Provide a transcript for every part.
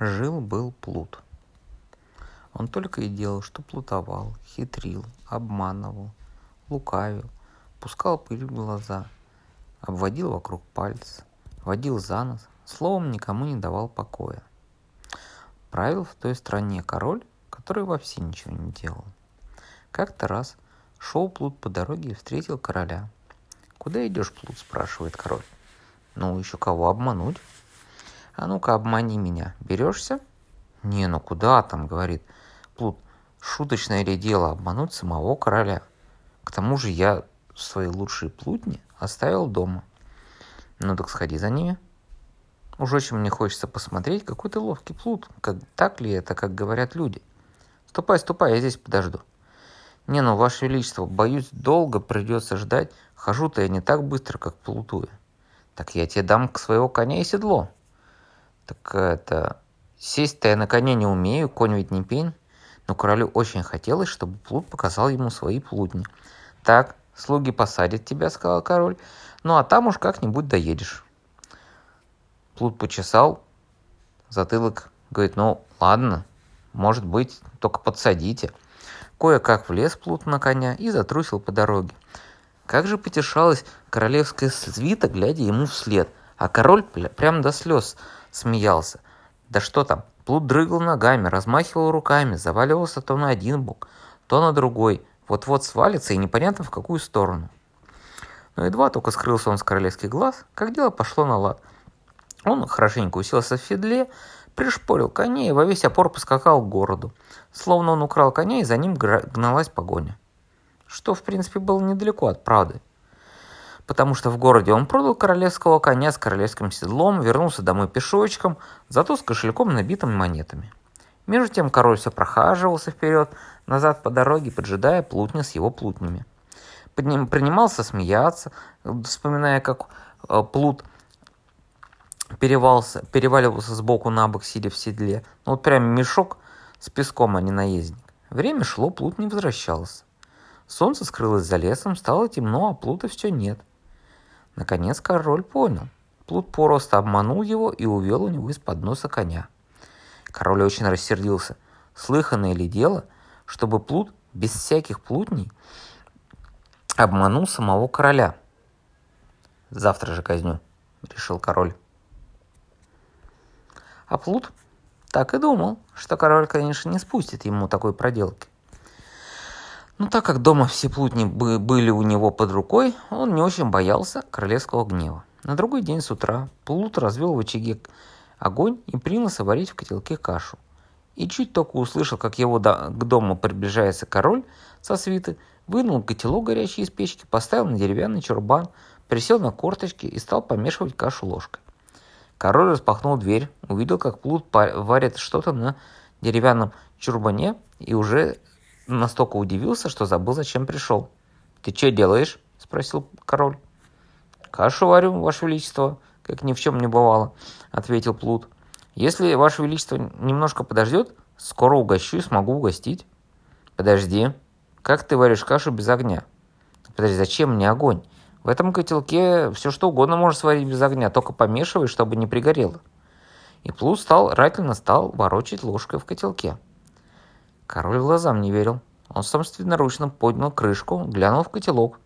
Жил-был плут. Он только и делал, что плутовал, хитрил, обманывал, лукавил, пускал пыль в глаза, обводил вокруг пальца, водил за нос, словом никому не давал покоя. Правил в той стране король, который вообще ничего не делал. Как-то раз шел плут по дороге и встретил короля. «Куда идешь, плут?» – спрашивает король. «Ну, еще кого обмануть?» А ну-ка, обмани меня. Берешься? Не, ну куда там, говорит Плут. Шуточное ли дело обмануть самого короля? К тому же я свои лучшие плутни оставил дома. Ну так сходи за ними. Уж очень мне хочется посмотреть, какой ты ловкий плут. Как, так ли это, как говорят люди? Ступай, ступай, я здесь подожду. Не, ну, Ваше Величество, боюсь, долго придется ждать. Хожу-то я не так быстро, как плутую. Так я тебе дам к своего коня и седло. Так это... Сесть-то я на коне не умею, конь ведь не пень. Но королю очень хотелось, чтобы Плут показал ему свои плутни. «Так, слуги посадят тебя», — сказал король. «Ну, а там уж как-нибудь доедешь». Плут почесал затылок, говорит, ну, ладно, может быть, только подсадите. Кое-как влез Плут на коня и затрусил по дороге. Как же потешалась королевская свита, глядя ему вслед, а король прям до слез — смеялся. Да что там, Плут дрыгал ногами, размахивал руками, заваливался то на один бок, то на другой. Вот-вот свалится и непонятно в какую сторону. Но едва только скрылся он с королевских глаз, как дело пошло на лад. Он хорошенько уселся в седле, пришпорил коней и во весь опор поскакал к городу. Словно он украл коня, и за ним гналась погоня. Что, в принципе, было недалеко от правды потому что в городе он продал королевского коня с королевским седлом, вернулся домой пешочком, зато с кошельком, набитым монетами. Между тем король все прохаживался вперед, назад по дороге, поджидая плутня с его плутнями. Под ним принимался смеяться, вспоминая, как э, плут перевался, переваливался с боку на бок, сидя в седле. Ну вот прям мешок с песком, а не наездник. Время шло, плут не возвращался. Солнце скрылось за лесом, стало темно, а плута все нет. Наконец король понял. Плут просто обманул его и увел у него из-под носа коня. Король очень рассердился. Слыханное ли дело, чтобы Плут без всяких плутней обманул самого короля? Завтра же казню, решил король. А Плут так и думал, что король, конечно, не спустит ему такой проделки. Но так как дома все плутни были у него под рукой, он не очень боялся королевского гнева. На другой день с утра Плут развел в очаге огонь и принялся варить в котелке кашу. И чуть только услышал, как его до, к дому приближается король со свиты, вынул котелок горячий из печки, поставил на деревянный чурбан, присел на корточки и стал помешивать кашу ложкой. Король распахнул дверь, увидел, как Плут варит что-то на деревянном чурбане и уже настолько удивился, что забыл, зачем пришел. «Ты что делаешь?» – спросил король. «Кашу варю, Ваше Величество, как ни в чем не бывало», – ответил Плут. «Если Ваше Величество немножко подождет, скоро угощу и смогу угостить». «Подожди, как ты варишь кашу без огня?» «Подожди, зачем мне огонь? В этом котелке все что угодно можешь сварить без огня, только помешивай, чтобы не пригорело». И Плут стал, рательно стал ворочать ложкой в котелке. Король глазам не верил. Он собственноручно поднял крышку, глянул в котелок.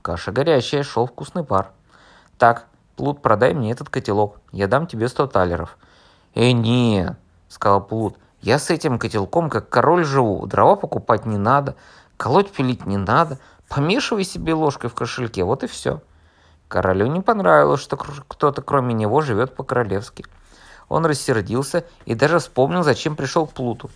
Каша горячая, шел вкусный пар. «Так, Плут, продай мне этот котелок. Я дам тебе сто талеров». «Э, не», — сказал Плут. «Я с этим котелком как король живу. Дрова покупать не надо, колоть пилить не надо. Помешивай себе ложкой в кошельке, вот и все». Королю не понравилось, что кто-то кроме него живет по-королевски. Он рассердился и даже вспомнил, зачем пришел к Плуту.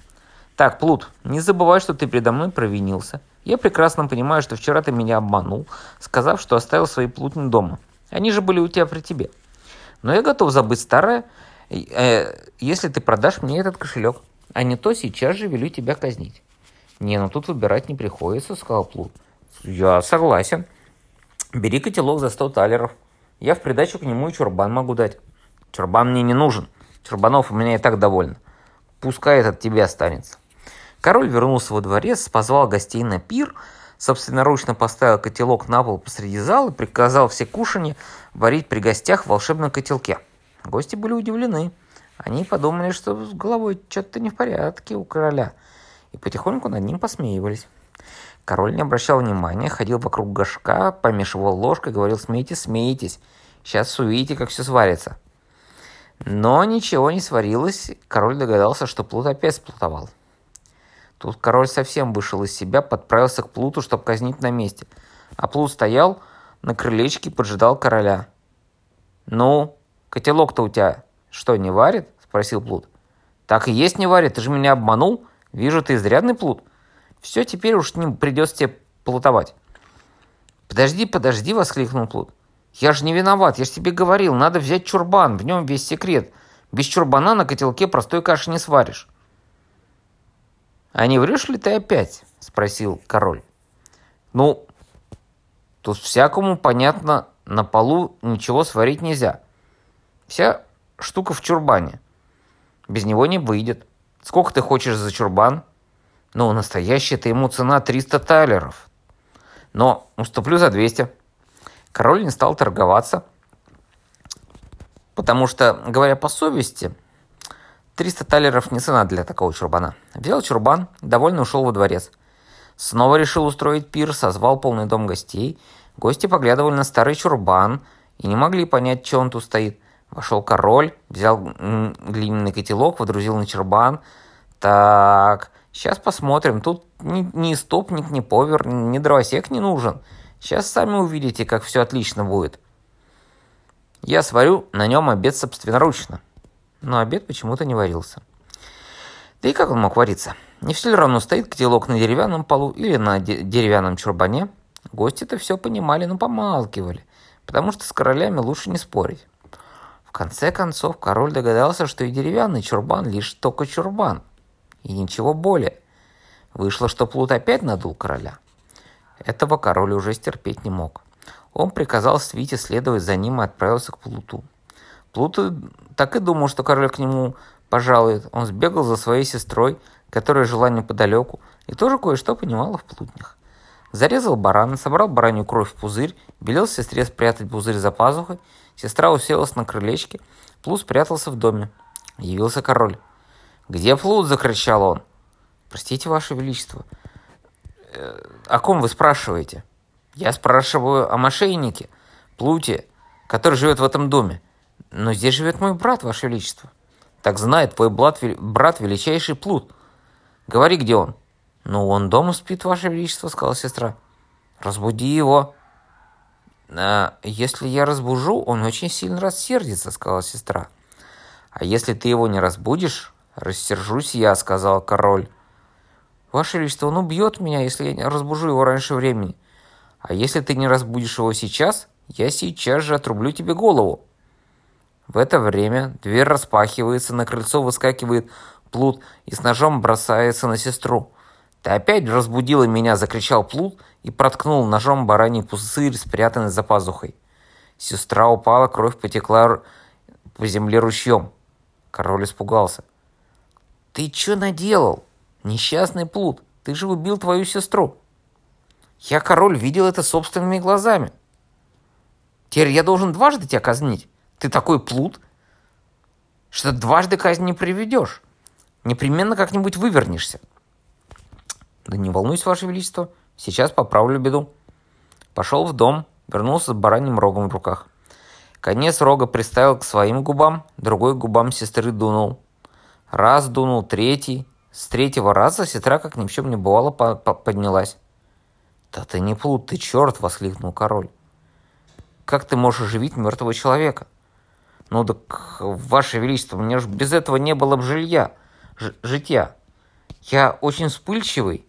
Так, Плут, не забывай, что ты передо мной провинился. Я прекрасно понимаю, что вчера ты меня обманул, сказав, что оставил свои плутни дома. Они же были у тебя при тебе. Но я готов забыть старое, э, если ты продашь мне этот кошелек. А не то сейчас же велю тебя казнить. Не, ну тут выбирать не приходится, сказал Плут. Я согласен. Бери котелок за 100 талеров. Я в придачу к нему и чурбан могу дать. Чурбан мне не нужен. Чурбанов у меня и так довольно. Пускай этот тебе останется. Король вернулся во дворец, позвал гостей на пир, собственноручно поставил котелок на пол посреди зала и приказал все кушанья варить при гостях в волшебном котелке. Гости были удивлены. Они подумали, что с головой что-то не в порядке у короля, и потихоньку над ним посмеивались. Король не обращал внимания, ходил вокруг горшка, помешивал ложкой, говорил «смейтесь, смейтесь, сейчас увидите, как все сварится». Но ничего не сварилось, король догадался, что Плут опять сплутовал. Тут король совсем вышел из себя, подправился к Плуту, чтобы казнить на месте. А Плут стоял на крылечке и поджидал короля. «Ну, котелок-то у тебя что, не варит?» – спросил Плут. «Так и есть не варит, ты же меня обманул. Вижу, ты изрядный Плут. Все, теперь уж не придется тебе плутовать». «Подожди, подожди!» – воскликнул Плут. «Я же не виноват, я же тебе говорил, надо взять чурбан, в нем весь секрет. Без чурбана на котелке простой каши не сваришь». «А не врешь ли ты опять?» – спросил король. «Ну, тут всякому понятно, на полу ничего сварить нельзя. Вся штука в чурбане. Без него не выйдет. Сколько ты хочешь за чурбан?» «Ну, настоящая-то ему цена 300 талеров. Но уступлю за 200». Король не стал торговаться, потому что, говоря по совести, 300 талеров не цена для такого чурбана. Взял чурбан, довольно ушел во дворец. Снова решил устроить пир, созвал полный дом гостей. Гости поглядывали на старый чурбан и не могли понять, что он тут стоит. Вошел король, взял глиняный котелок, водрузил на чурбан. Так, сейчас посмотрим. Тут ни, ни стопник, ни повер, ни дровосек не нужен. Сейчас сами увидите, как все отлично будет. Я сварю на нем обед собственноручно но обед почему-то не варился. Да и как он мог вариться? Не все ли равно стоит котелок на деревянном полу или на де- деревянном чурбане? Гости-то все понимали, но помалкивали, потому что с королями лучше не спорить. В конце концов, король догадался, что и деревянный чурбан лишь только чурбан, и ничего более. Вышло, что Плут опять надул короля. Этого король уже стерпеть не мог. Он приказал свите следовать за ним и отправился к Плуту. Плут так и думал, что король к нему пожалует. Он сбегал за своей сестрой, которая жила неподалеку, и тоже кое-что понимала в плутнях. Зарезал барана, собрал баранью кровь в пузырь, велел сестре спрятать пузырь за пазухой. Сестра уселась на крылечке, Плут спрятался в доме. Явился король. «Где Плут?» – закричал он. «Простите, Ваше Величество, э, о ком вы спрашиваете?» «Я спрашиваю о мошеннике, Плуте, который живет в этом доме. Но здесь живет мой брат, Ваше Величество. Так знает твой брат, брат величайший плут. Говори, где он. Ну, он дома спит, Ваше Величество, сказала сестра. Разбуди его. А, если я разбужу, он очень сильно рассердится, сказала сестра. А если ты его не разбудишь, рассержусь я, сказал король. Ваше Величество, он убьет меня, если я не разбужу его раньше времени. А если ты не разбудишь его сейчас, я сейчас же отрублю тебе голову. В это время дверь распахивается, на крыльцо выскакивает Плут и с ножом бросается на сестру. «Ты опять разбудила меня!» – закричал Плут и проткнул ножом бараний пузырь, спрятанный за пазухой. Сестра упала, кровь потекла по земле ручьем. Король испугался. «Ты что наделал? Несчастный Плут, ты же убил твою сестру!» «Я, король, видел это собственными глазами!» «Теперь я должен дважды тебя казнить!» Ты такой плут, что дважды казнь не приведешь. Непременно как-нибудь вывернешься. Да не волнуйся, Ваше Величество, сейчас поправлю беду. Пошел в дом, вернулся с бараньим рогом в руках. Конец рога приставил к своим губам, другой губам сестры дунул. Раз дунул, третий. С третьего раза сестра, как ни в чем не бывало, по -по поднялась. «Да ты не плут, ты черт!» — воскликнул король. «Как ты можешь оживить мертвого человека?» Ну так, Ваше Величество, мне же без этого не было бы жилья, житья. Я очень вспыльчивый,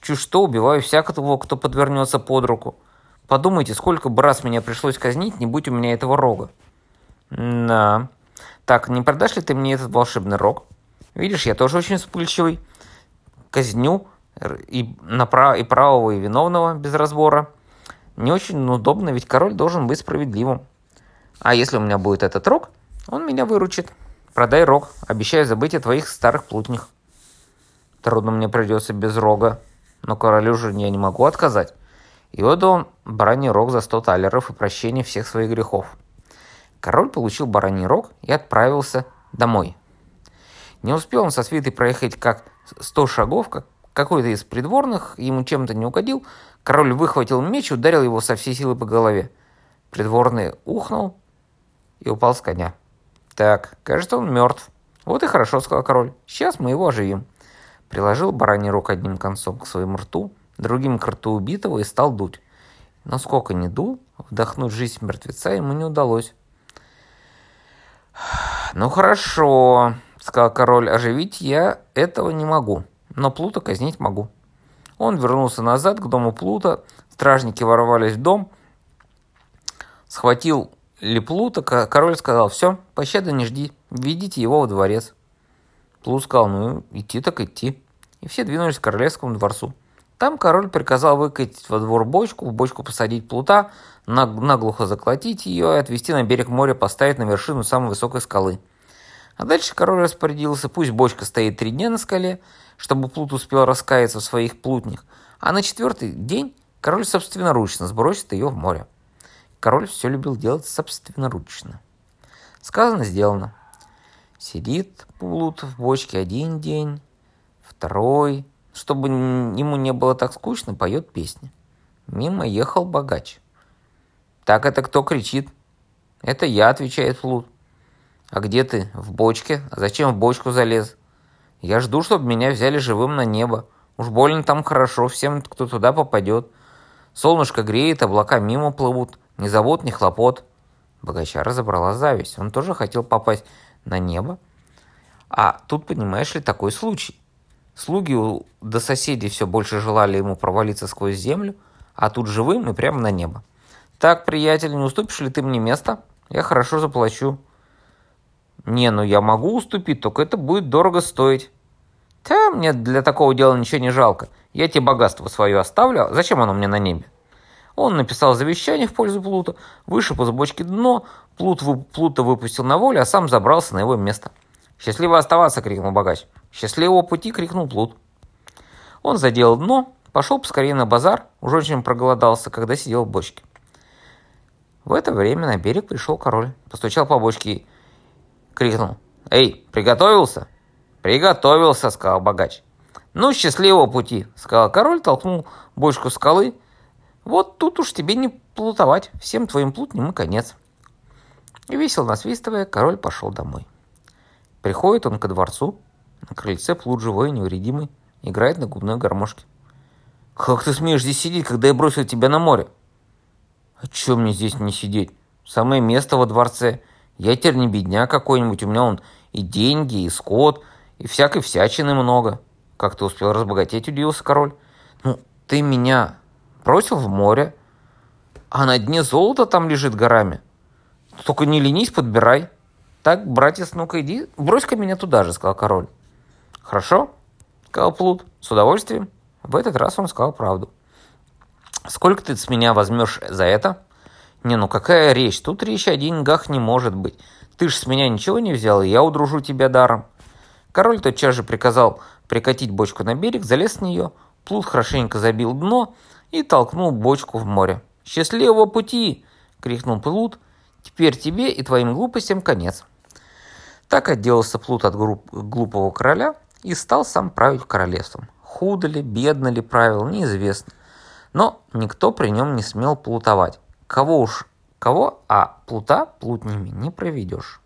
чуть что убиваю всякого, кто подвернется под руку. Подумайте, сколько бы раз меня пришлось казнить, не будь у меня этого рога. Да. Так, не продашь ли ты мне этот волшебный рог? Видишь, я тоже очень вспыльчивый. Казню и, направо, и правого, и виновного без разбора. Не очень удобно, ведь король должен быть справедливым. А если у меня будет этот рог, он меня выручит. Продай рог, обещаю забыть о твоих старых плутнях. Трудно мне придется без рога, но королю же я не могу отказать. И отдал он бараний рог за сто талеров и прощение всех своих грехов. Король получил бараний рог и отправился домой. Не успел он со свитой проехать как сто шагов, как какой-то из придворных ему чем-то не угодил, король выхватил меч и ударил его со всей силы по голове. Придворный ухнул и упал с коня. «Так, кажется, он мертв». «Вот и хорошо», — сказал король. «Сейчас мы его оживим». Приложил бараний рог одним концом к своему рту, другим к рту убитого и стал дуть. Но сколько ни дул, вдохнуть жизнь мертвеца ему не удалось. «Ну хорошо», — сказал король, — «оживить я этого не могу, но Плута казнить могу». Он вернулся назад к дому Плута, стражники ворвались в дом, схватил Леплута, король сказал, все, пощады не жди, ведите его во дворец. Плут сказал, ну, идти так идти. И все двинулись к королевскому дворцу. Там король приказал выкатить во двор бочку, в бочку посадить плута, наглухо заколотить ее и отвезти на берег моря, поставить на вершину самой высокой скалы. А дальше король распорядился, пусть бочка стоит три дня на скале, чтобы плут успел раскаяться в своих плутнях, а на четвертый день король собственноручно сбросит ее в море. Король все любил делать собственноручно. Сказано, сделано. Сидит плут в бочке один день, второй. Чтобы ему не было так скучно, поет песни. Мимо ехал богач. «Так это кто кричит?» «Это я», — отвечает плут. «А где ты?» «В бочке. А зачем в бочку залез?» «Я жду, чтобы меня взяли живым на небо. Уж больно там хорошо, всем, кто туда попадет. Солнышко греет, облака мимо плывут. Ни забот, ни хлопот. Богача разобрала зависть. Он тоже хотел попасть на небо. А тут, понимаешь ли, такой случай. Слуги до соседей все больше желали ему провалиться сквозь землю, а тут живым и прямо на небо. «Так, приятель, не уступишь ли ты мне место? Я хорошо заплачу». «Не, ну я могу уступить, только это будет дорого стоить». «Да, мне для такого дела ничего не жалко. Я тебе богатство свое оставлю, зачем оно мне на небе?» Он написал завещание в пользу Плута, вышиб из бочки дно, Плут, Плута выпустил на волю, а сам забрался на его место. «Счастливо оставаться!» — крикнул богач. «Счастливого пути!» — крикнул Плут. Он заделал дно, пошел поскорее на базар, уже очень проголодался, когда сидел в бочке. В это время на берег пришел король, постучал по бочке и крикнул. «Эй, приготовился?» «Приготовился!» — сказал богач. «Ну, счастливого пути!» — сказал король, толкнул бочку скалы, вот тут уж тебе не плутовать, всем твоим плутням и конец. И весело насвистывая, король пошел домой. Приходит он ко дворцу, на крыльце плут живой и невредимый, играет на губной гармошке. «Как ты смеешь здесь сидеть, когда я бросил тебя на море?» «А чё мне здесь не сидеть? Самое место во дворце. Я теперь не бедня какой-нибудь, у меня он и деньги, и скот, и всякой всячины много». «Как ты успел разбогатеть?» – удивился король. «Ну, ты меня бросил в море, а на дне золото там лежит горами. Только не ленись, подбирай. Так, братец, ну-ка иди, брось-ка меня туда же, сказал король. Хорошо, сказал Плут, с удовольствием. В этот раз он сказал правду. Сколько ты с меня возьмешь за это? Не, ну какая речь? Тут речь о деньгах не может быть. Ты ж с меня ничего не взял, и я удружу тебя даром. Король тотчас же приказал прикатить бочку на берег, залез в нее, Плут хорошенько забил дно и толкнул бочку в море. «Счастливого пути!» — крикнул Плут. «Теперь тебе и твоим глупостям конец». Так отделался Плут от глупого короля и стал сам править королевством. Худо ли, бедно ли правил, неизвестно. Но никто при нем не смел плутовать. Кого уж кого, а плута плутнями не проведешь.